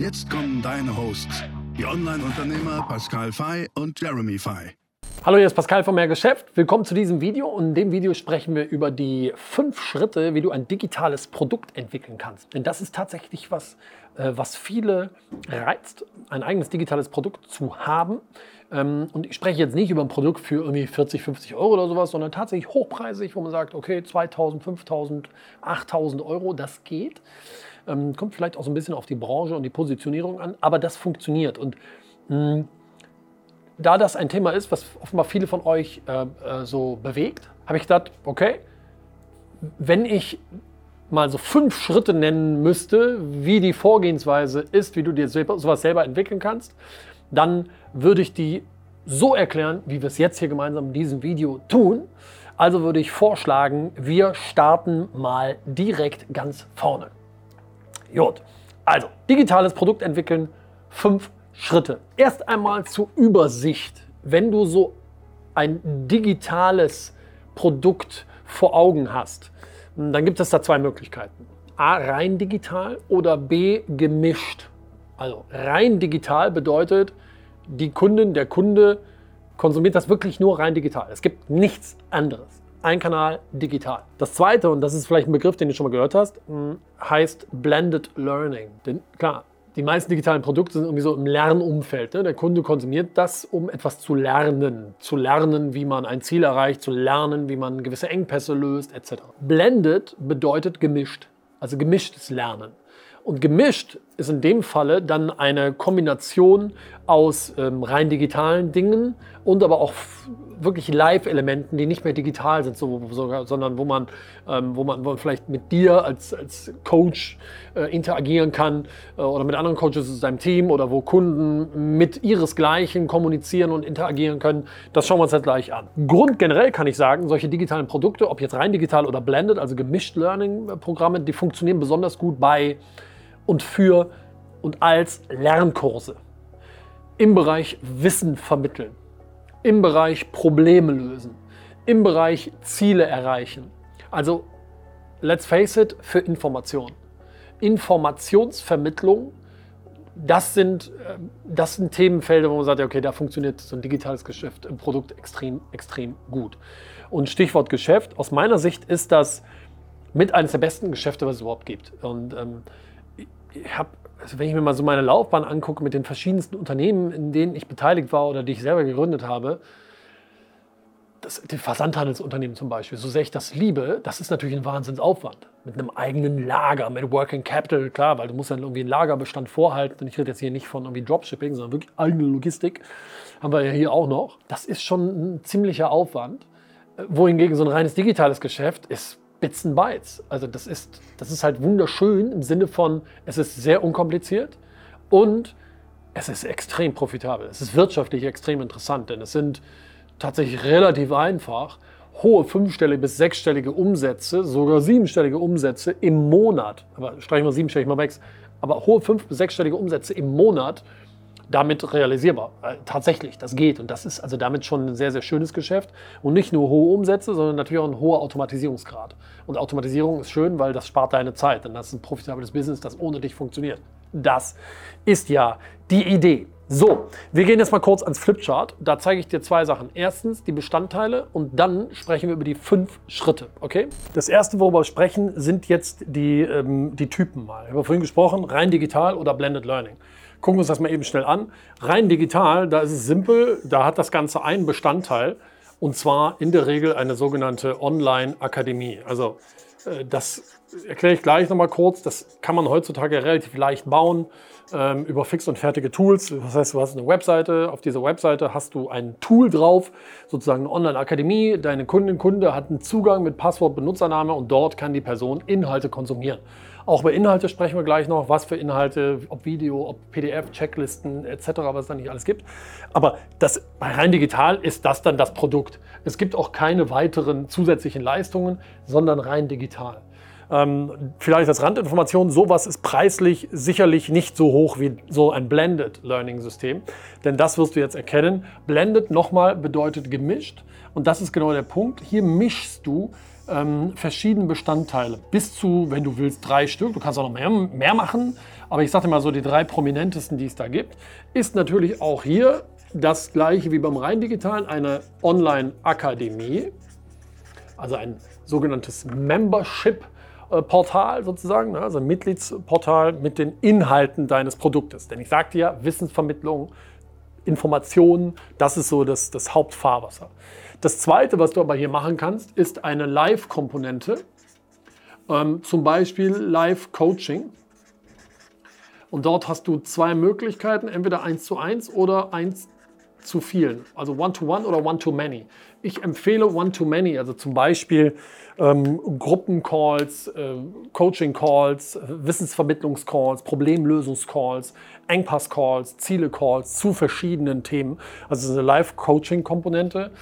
Jetzt kommen deine Hosts, die Online-Unternehmer Pascal Fay und Jeremy Fay. Hallo, hier ist Pascal von Mehr Geschäft. Willkommen zu diesem Video. Und in dem Video sprechen wir über die fünf Schritte, wie du ein digitales Produkt entwickeln kannst. Denn das ist tatsächlich was, äh, was viele reizt, ein eigenes digitales Produkt zu haben. Ähm, und ich spreche jetzt nicht über ein Produkt für irgendwie 40, 50 Euro oder sowas, sondern tatsächlich hochpreisig, wo man sagt, okay, 2000, 5000, 8000 Euro, das geht. Ähm, kommt vielleicht auch so ein bisschen auf die Branche und die Positionierung an, aber das funktioniert. Und mh, da das ein Thema ist, was offenbar viele von euch äh, äh, so bewegt, habe ich gedacht, okay, wenn ich mal so fünf Schritte nennen müsste, wie die Vorgehensweise ist, wie du dir sowas selber entwickeln kannst, dann würde ich die so erklären, wie wir es jetzt hier gemeinsam in diesem Video tun. Also würde ich vorschlagen, wir starten mal direkt ganz vorne. Gut, also digitales Produkt entwickeln, fünf Schritte. Erst einmal zur Übersicht. Wenn du so ein digitales Produkt vor Augen hast, dann gibt es da zwei Möglichkeiten. A, rein digital oder B, gemischt. Also rein digital bedeutet, die Kundin, der Kunde konsumiert das wirklich nur rein digital. Es gibt nichts anderes. Ein Kanal digital. Das zweite, und das ist vielleicht ein Begriff, den du schon mal gehört hast, heißt Blended Learning. Denn klar, die meisten digitalen Produkte sind irgendwie so im Lernumfeld. Ne? Der Kunde konsumiert das, um etwas zu lernen. Zu lernen, wie man ein Ziel erreicht, zu lernen, wie man gewisse Engpässe löst, etc. Blended bedeutet gemischt, also gemischtes Lernen. Und gemischt ist in dem Falle dann eine Kombination aus ähm, rein digitalen Dingen und aber auch wirklich Live-Elementen, die nicht mehr digital sind, so, sogar, sondern wo man, ähm, wo, man, wo man vielleicht mit dir als, als Coach äh, interagieren kann äh, oder mit anderen Coaches aus deinem Team oder wo Kunden mit ihresgleichen kommunizieren und interagieren können. Das schauen wir uns jetzt gleich an. Grundgenerell kann ich sagen, solche digitalen Produkte, ob jetzt rein digital oder blended, also gemischt Learning-Programme, die funktionieren besonders gut bei und für und als Lernkurse im Bereich Wissen vermitteln, im Bereich Probleme lösen, im Bereich Ziele erreichen. Also, let's face it, für Information. Informationsvermittlung, das sind, äh, das sind Themenfelder, wo man sagt, okay, da funktioniert so ein digitales Geschäft im Produkt extrem, extrem gut. Und Stichwort Geschäft, aus meiner Sicht ist das mit eines der besten Geschäfte, was es überhaupt gibt. Und ähm, ich habe, also wenn ich mir mal so meine Laufbahn angucke mit den verschiedensten Unternehmen, in denen ich beteiligt war oder die ich selber gegründet habe, das, die Versandhandelsunternehmen zum Beispiel, so sehr ich das liebe, das ist natürlich ein Wahnsinnsaufwand. Mit einem eigenen Lager, mit Working Capital, klar, weil du musst dann irgendwie einen Lagerbestand vorhalten. Und ich rede jetzt hier nicht von irgendwie Dropshipping, sondern wirklich eigene Logistik. Haben wir ja hier auch noch. Das ist schon ein ziemlicher Aufwand. Wohingegen so ein reines digitales Geschäft ist Bits and Bytes. Also das ist, das ist halt wunderschön im Sinne von, es ist sehr unkompliziert und es ist extrem profitabel. Es ist wirtschaftlich extrem interessant, denn es sind tatsächlich relativ einfach hohe fünfstellige bis sechsstellige Umsätze, sogar siebenstellige Umsätze im Monat. Aber streichen wir siebenstellig mal weg. Aber hohe fünf- bis sechsstellige Umsätze im Monat damit realisierbar. Äh, tatsächlich, das geht. Und das ist also damit schon ein sehr, sehr schönes Geschäft. Und nicht nur hohe Umsätze, sondern natürlich auch ein hoher Automatisierungsgrad. Und Automatisierung ist schön, weil das spart deine Zeit. Denn das ist ein profitables Business, das ohne dich funktioniert. Das ist ja die Idee. So, wir gehen jetzt mal kurz ans Flipchart. Da zeige ich dir zwei Sachen. Erstens die Bestandteile und dann sprechen wir über die fünf Schritte. Okay? Das erste, worüber wir sprechen, sind jetzt die, ähm, die Typen mal. Ich habe vorhin gesprochen, rein digital oder Blended Learning. Gucken wir uns das mal eben schnell an. Rein digital, da ist es simpel, da hat das Ganze einen Bestandteil und zwar in der Regel eine sogenannte Online-Akademie. Also äh, das erkläre ich gleich nochmal kurz. Das kann man heutzutage relativ leicht bauen ähm, über fix und fertige Tools. Das heißt, du hast eine Webseite. Auf dieser Webseite hast du ein Tool drauf, sozusagen eine Online-Akademie. Deine Kundin, Kunde hat einen Zugang mit Passwort, Benutzername und dort kann die Person Inhalte konsumieren. Auch über Inhalte sprechen wir gleich noch, was für Inhalte, ob Video, ob PDF, Checklisten etc., was es da nicht alles gibt. Aber das, bei rein digital ist das dann das Produkt. Es gibt auch keine weiteren zusätzlichen Leistungen, sondern rein digital. Ähm, vielleicht als Randinformation, sowas ist preislich sicherlich nicht so hoch wie so ein Blended Learning System. Denn das wirst du jetzt erkennen. Blended nochmal bedeutet gemischt. Und das ist genau der Punkt. Hier mischst du ähm, verschiedene Bestandteile. Bis zu, wenn du willst, drei Stück. Du kannst auch noch mehr, mehr machen. Aber ich sage mal so, die drei prominentesten, die es da gibt, ist natürlich auch hier das gleiche wie beim rein digitalen, eine Online-Akademie, also ein sogenanntes Membership-Portal sozusagen, ne? also ein Mitgliedsportal mit den Inhalten deines Produktes. Denn ich sagte ja, Wissensvermittlung, Informationen, das ist so das, das Hauptfahrwasser. Das Zweite, was du aber hier machen kannst, ist eine Live-Komponente, ähm, zum Beispiel Live-Coaching. Und dort hast du zwei Möglichkeiten, entweder eins zu eins oder eins zu vielen, also One-to-One -one oder One-to-Many. Ich empfehle One-to-Many, also zum Beispiel ähm, Gruppencalls, äh, Coaching-Calls, Wissensvermittlungscalls, Problemlösungscalls, Engpass-Calls, Ziele-Calls zu verschiedenen Themen. Also eine Live-Coaching-Komponente.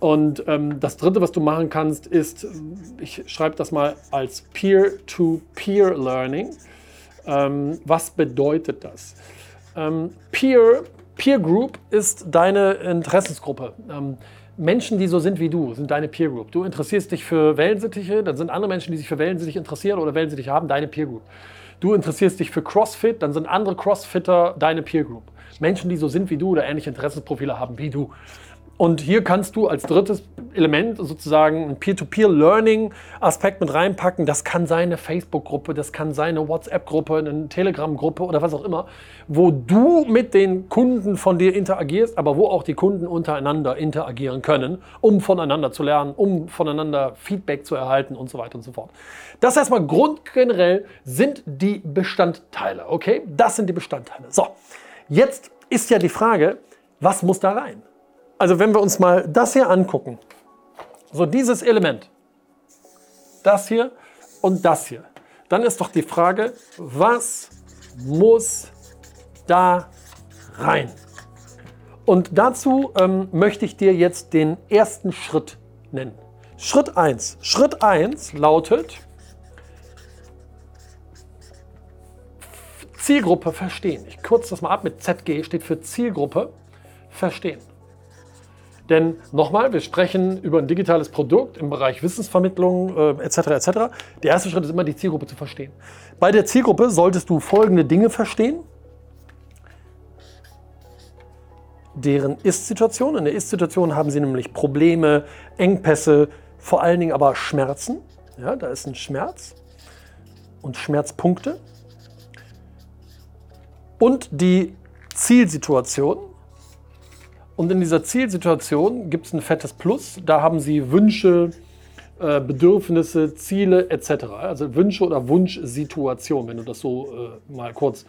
Und ähm, das Dritte, was du machen kannst, ist, ich schreibe das mal als Peer-to-Peer-Learning. Ähm, was bedeutet das? Ähm, Peer, Peer Group ist deine Interessensgruppe. Ähm, Menschen, die so sind wie du, sind deine Peer Group. Du interessierst dich für Wellensittiche, dann sind andere Menschen, die sich für Wellensittiche interessieren oder Wellensittiche haben, deine Peer Group. Du interessierst dich für CrossFit, dann sind andere Crossfitter deine Peer Group. Menschen, die so sind wie du oder ähnliche Interessensprofile haben wie du. Und hier kannst du als drittes Element sozusagen einen Peer-to-Peer-Learning-Aspekt mit reinpacken. Das kann sein eine Facebook-Gruppe, das kann sein eine WhatsApp-Gruppe, eine Telegram-Gruppe oder was auch immer, wo du mit den Kunden von dir interagierst, aber wo auch die Kunden untereinander interagieren können, um voneinander zu lernen, um voneinander Feedback zu erhalten und so weiter und so fort. Das erstmal grundgenerell sind die Bestandteile, okay? Das sind die Bestandteile. So, jetzt ist ja die Frage, was muss da rein? Also wenn wir uns mal das hier angucken, so dieses Element, das hier und das hier, dann ist doch die Frage, was muss da rein? Und dazu ähm, möchte ich dir jetzt den ersten Schritt nennen. Schritt 1. Schritt 1 lautet Zielgruppe verstehen. Ich kürze das mal ab mit ZG, steht für Zielgruppe verstehen. Denn nochmal, wir sprechen über ein digitales Produkt im Bereich Wissensvermittlung äh, etc. etc. Der erste Schritt ist immer, die Zielgruppe zu verstehen. Bei der Zielgruppe solltest du folgende Dinge verstehen. Deren Ist-Situation. In der Ist-Situation haben sie nämlich Probleme, Engpässe, vor allen Dingen aber Schmerzen. Ja, da ist ein Schmerz und Schmerzpunkte. Und die Zielsituation. Und in dieser Zielsituation gibt es ein fettes Plus. Da haben Sie Wünsche, äh, Bedürfnisse, Ziele etc. Also Wünsche oder Wunschsituation, wenn du das so äh, mal kurz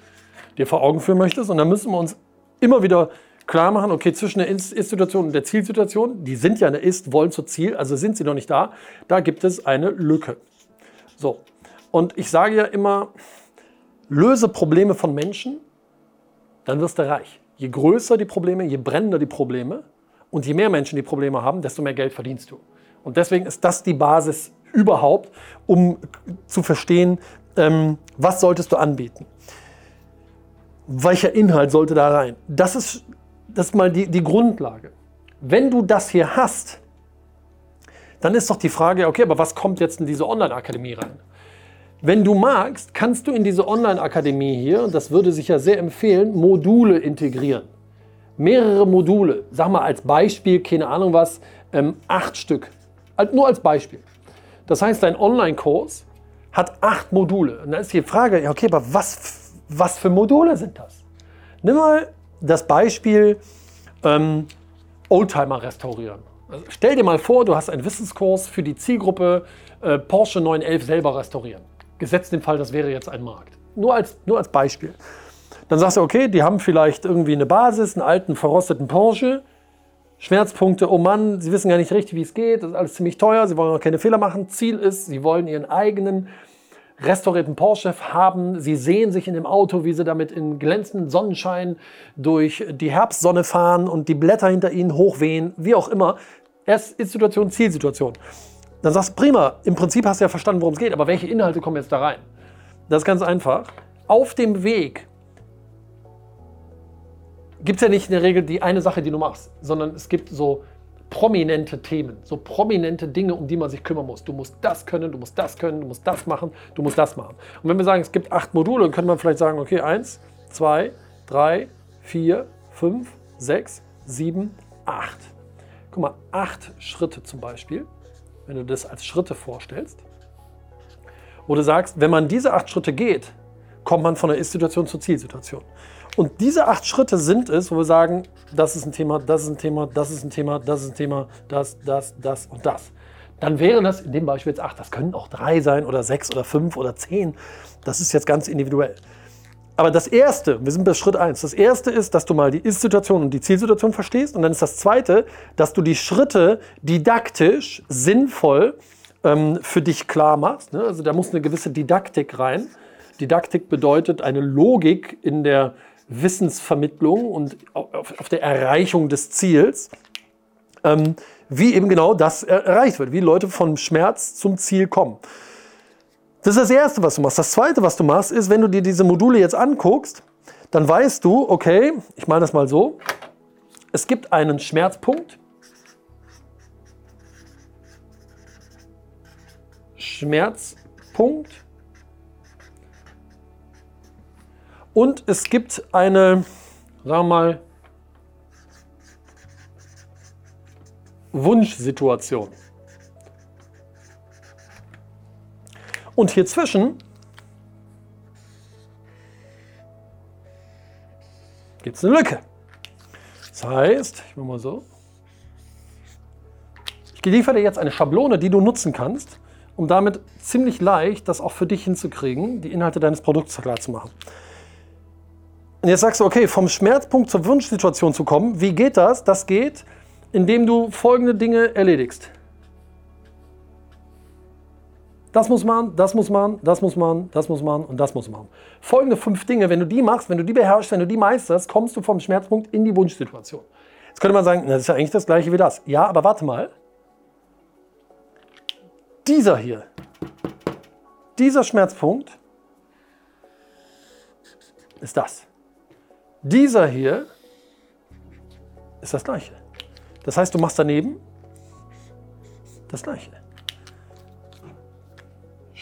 dir vor Augen führen möchtest. Und dann müssen wir uns immer wieder klar machen, okay, zwischen der Ist-Situation und der Zielsituation, die sind ja eine Ist, wollen zur Ziel, also sind sie noch nicht da, da gibt es eine Lücke. So, und ich sage ja immer, löse Probleme von Menschen, dann wirst du reich. Je größer die Probleme, je brennender die Probleme und je mehr Menschen die Probleme haben, desto mehr Geld verdienst du. Und deswegen ist das die Basis überhaupt, um zu verstehen, ähm, was solltest du anbieten. Welcher Inhalt sollte da rein? Das ist, das ist mal die, die Grundlage. Wenn du das hier hast, dann ist doch die Frage, okay, aber was kommt jetzt in diese Online-Akademie rein? Wenn du magst, kannst du in diese Online-Akademie hier, und das würde sich ja sehr empfehlen, Module integrieren. Mehrere Module, sag mal als Beispiel, keine Ahnung was, ähm, acht Stück. Nur als Beispiel. Das heißt, dein Online-Kurs hat acht Module. Und dann ist die Frage, okay, aber was, was für Module sind das? Nimm mal das Beispiel ähm, Oldtimer restaurieren. Also stell dir mal vor, du hast einen Wissenskurs für die Zielgruppe äh, Porsche 911 selber restaurieren. Gesetzt den Fall, das wäre jetzt ein Markt. Nur als, nur als Beispiel. Dann sagst du, okay, die haben vielleicht irgendwie eine Basis, einen alten, verrosteten Porsche. Schmerzpunkte, oh Mann, sie wissen gar nicht richtig, wie es geht, das ist alles ziemlich teuer, sie wollen auch keine Fehler machen. Ziel ist, sie wollen ihren eigenen restaurierten Porsche haben. Sie sehen sich in dem Auto, wie sie damit in glänzenden Sonnenschein durch die Herbstsonne fahren und die Blätter hinter ihnen hochwehen, wie auch immer. Erst Ist-Situation, Zielsituation. Dann sagst du, prima, im Prinzip hast du ja verstanden, worum es geht, aber welche Inhalte kommen jetzt da rein? Das ist ganz einfach. Auf dem Weg gibt es ja nicht in der Regel die eine Sache, die du machst, sondern es gibt so prominente Themen, so prominente Dinge, um die man sich kümmern muss. Du musst das können, du musst das können, du musst das machen, du musst das machen. Und wenn wir sagen, es gibt acht Module, dann könnte man vielleicht sagen, okay, eins, zwei, drei, vier, fünf, sechs, sieben, acht. Guck mal, acht Schritte zum Beispiel, wenn du das als Schritte vorstellst, wo du sagst, wenn man diese acht Schritte geht, kommt man von der Ist-Situation zur Zielsituation. Und diese acht Schritte sind es, wo wir sagen, das ist ein Thema, das ist ein Thema, das ist ein Thema, das ist ein Thema, das, das, das und das. Dann wären das in dem Beispiel jetzt acht. Das können auch drei sein oder sechs oder fünf oder zehn. Das ist jetzt ganz individuell. Aber das Erste, wir sind bei Schritt eins. das Erste ist, dass du mal die Ist-Situation und die Zielsituation verstehst. Und dann ist das Zweite, dass du die Schritte didaktisch, sinnvoll ähm, für dich klar machst. Ne? Also da muss eine gewisse Didaktik rein. Didaktik bedeutet eine Logik in der Wissensvermittlung und auf, auf der Erreichung des Ziels, ähm, wie eben genau das erreicht wird, wie Leute vom Schmerz zum Ziel kommen. Das ist das Erste, was du machst. Das Zweite, was du machst, ist, wenn du dir diese Module jetzt anguckst, dann weißt du, okay, ich meine das mal so, es gibt einen Schmerzpunkt, Schmerzpunkt, Und es gibt eine, sagen wir mal, Wunschsituation. Und hier zwischen gibt es eine Lücke. Das heißt, ich mache mal so. Ich liefere dir jetzt eine Schablone, die du nutzen kannst, um damit ziemlich leicht das auch für dich hinzukriegen, die Inhalte deines Produkts klar zu machen. Und jetzt sagst du, okay, vom Schmerzpunkt zur Wunschsituation zu kommen, wie geht das? Das geht, indem du folgende Dinge erledigst. Das muss man, das muss man, das muss man, das muss man und das muss man. Folgende fünf Dinge, wenn du die machst, wenn du die beherrschst, wenn du die meisterst, kommst du vom Schmerzpunkt in die Wunschsituation. Jetzt könnte man sagen, das ist ja eigentlich das gleiche wie das. Ja, aber warte mal. Dieser hier, dieser Schmerzpunkt ist das. Dieser hier ist das gleiche. Das heißt, du machst daneben das gleiche.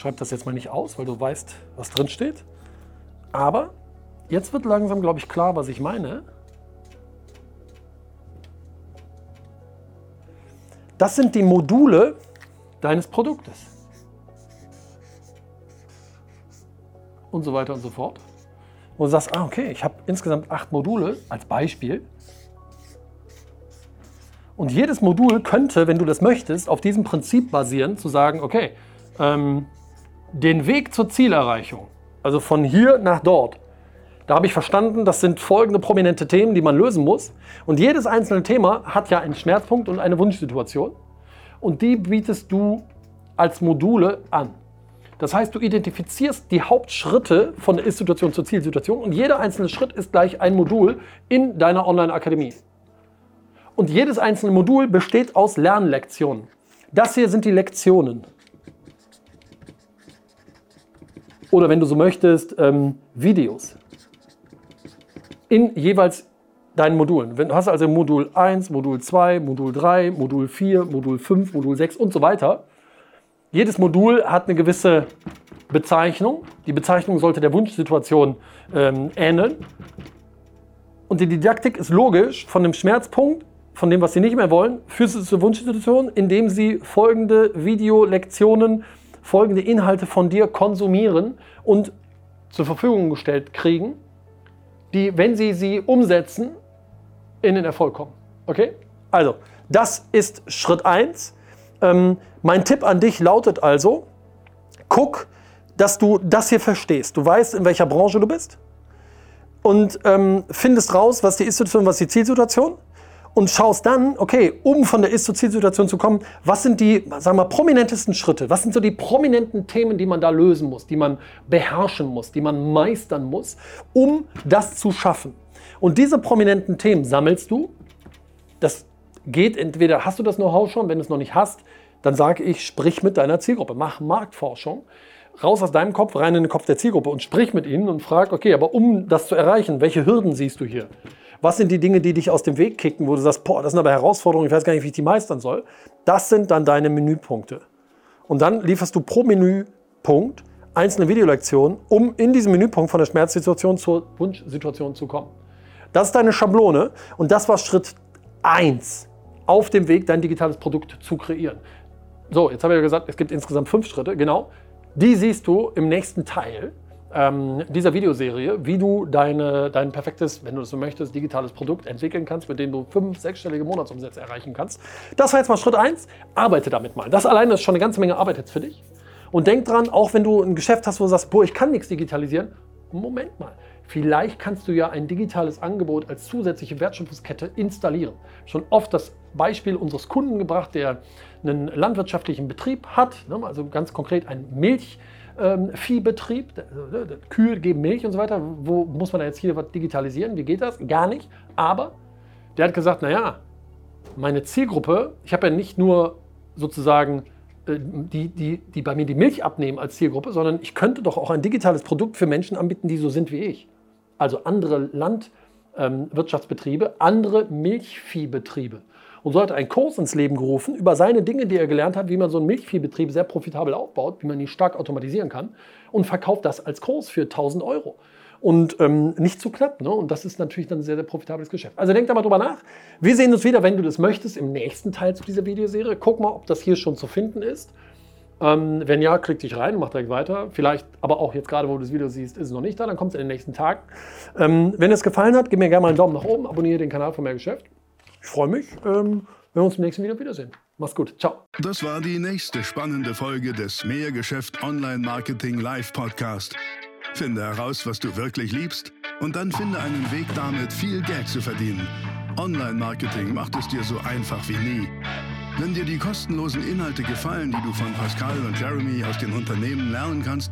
Schreib das jetzt mal nicht aus, weil du weißt, was drin steht. Aber jetzt wird langsam, glaube ich, klar, was ich meine. Das sind die Module deines Produktes. Und so weiter und so fort wo du sagst, ah, okay, ich habe insgesamt acht Module als Beispiel. Und jedes Modul könnte, wenn du das möchtest, auf diesem Prinzip basieren, zu sagen, okay, ähm, den Weg zur Zielerreichung, also von hier nach dort, da habe ich verstanden, das sind folgende prominente Themen, die man lösen muss. Und jedes einzelne Thema hat ja einen Schmerzpunkt und eine Wunschsituation. Und die bietest du als Module an. Das heißt, du identifizierst die Hauptschritte von der Ist-Situation zur Zielsituation und jeder einzelne Schritt ist gleich ein Modul in deiner Online-Akademie. Und jedes einzelne Modul besteht aus Lernlektionen. Das hier sind die Lektionen. Oder wenn du so möchtest, ähm, Videos. In jeweils deinen Modulen. Du hast also Modul 1, Modul 2, Modul 3, Modul 4, Modul 5, Modul 6 und so weiter. Jedes Modul hat eine gewisse Bezeichnung. Die Bezeichnung sollte der Wunschsituation ähm, ähneln. Und die Didaktik ist logisch von dem Schmerzpunkt, von dem, was Sie nicht mehr wollen, für zur Wunschsituation, indem Sie folgende Videolektionen, folgende Inhalte von dir konsumieren und zur Verfügung gestellt kriegen, die, wenn Sie sie umsetzen, in den Erfolg kommen. Okay? Also, das ist Schritt 1. Ähm, mein Tipp an dich lautet also, guck, dass du das hier verstehst. Du weißt, in welcher Branche du bist und ähm, findest raus, was die Ist-Situation, was die Zielsituation. Und schaust dann, okay, um von der Ist- zur Zielsituation zu kommen, was sind die, sagen wir prominentesten Schritte? Was sind so die prominenten Themen, die man da lösen muss, die man beherrschen muss, die man meistern muss, um das zu schaffen? Und diese prominenten Themen sammelst du. Das geht entweder, hast du das Know-how schon, wenn du es noch nicht hast, dann sage ich, sprich mit deiner Zielgruppe, mach Marktforschung raus aus deinem Kopf, rein in den Kopf der Zielgruppe und sprich mit ihnen und frag, okay, aber um das zu erreichen, welche Hürden siehst du hier? Was sind die Dinge, die dich aus dem Weg kicken, wo du sagst, boah, das sind aber Herausforderungen, ich weiß gar nicht, wie ich die meistern soll? Das sind dann deine Menüpunkte. Und dann lieferst du pro Menüpunkt einzelne Videolektionen, um in diesem Menüpunkt von der Schmerzsituation zur Wunschsituation zu kommen. Das ist deine Schablone und das war Schritt 1 auf dem Weg, dein digitales Produkt zu kreieren. So, jetzt habe ich ja gesagt, es gibt insgesamt fünf Schritte, genau. Die siehst du im nächsten Teil ähm, dieser Videoserie, wie du deine, dein perfektes, wenn du das so möchtest, digitales Produkt entwickeln kannst, mit dem du fünf, sechsstellige Monatsumsätze erreichen kannst. Das war jetzt mal Schritt 1. Arbeite damit mal. Das alleine ist schon eine ganze Menge Arbeit jetzt für dich. Und denk dran, auch wenn du ein Geschäft hast, wo du sagst, boah, ich kann nichts digitalisieren, Moment mal. Vielleicht kannst du ja ein digitales Angebot als zusätzliche Wertschöpfungskette installieren. Schon oft das Beispiel unseres Kunden gebracht, der einen landwirtschaftlichen Betrieb hat, ne, also ganz konkret einen Milchviehbetrieb. Ähm, Kühe geben Milch und so weiter. Wo muss man da jetzt hier was digitalisieren? Wie geht das? Gar nicht. Aber der hat gesagt, naja, meine Zielgruppe, ich habe ja nicht nur sozusagen äh, die, die, die bei mir die Milch abnehmen als Zielgruppe, sondern ich könnte doch auch ein digitales Produkt für Menschen anbieten, die so sind wie ich. Also andere Landwirtschaftsbetriebe, ähm, andere Milchviehbetriebe. Und so hat er einen Kurs ins Leben gerufen über seine Dinge, die er gelernt hat, wie man so einen Milchviehbetrieb sehr profitabel aufbaut, wie man ihn stark automatisieren kann und verkauft das als Kurs für 1000 Euro. Und ähm, nicht zu knapp. Ne? Und das ist natürlich dann ein sehr, sehr profitables Geschäft. Also denk da mal drüber nach. Wir sehen uns wieder, wenn du das möchtest, im nächsten Teil zu dieser Videoserie. Guck mal, ob das hier schon zu finden ist. Ähm, wenn ja, klick dich rein und mach direkt weiter. Vielleicht, aber auch jetzt gerade, wo du das Video siehst, ist es noch nicht da. Dann kommt es in den nächsten Tagen. Ähm, wenn es gefallen hat, gib mir gerne mal einen Daumen nach oben, abonniere den Kanal von Mehr Geschäft. Ich freue mich, ähm, wenn wir uns im nächsten Video wiedersehen. Mach's gut. Ciao. Das war die nächste spannende Folge des Mehrgeschäft Online Marketing Live Podcast. Finde heraus, was du wirklich liebst und dann finde einen Weg damit, viel Geld zu verdienen. Online-Marketing macht es dir so einfach wie nie. Wenn dir die kostenlosen Inhalte gefallen, die du von Pascal und Jeremy aus den Unternehmen lernen kannst,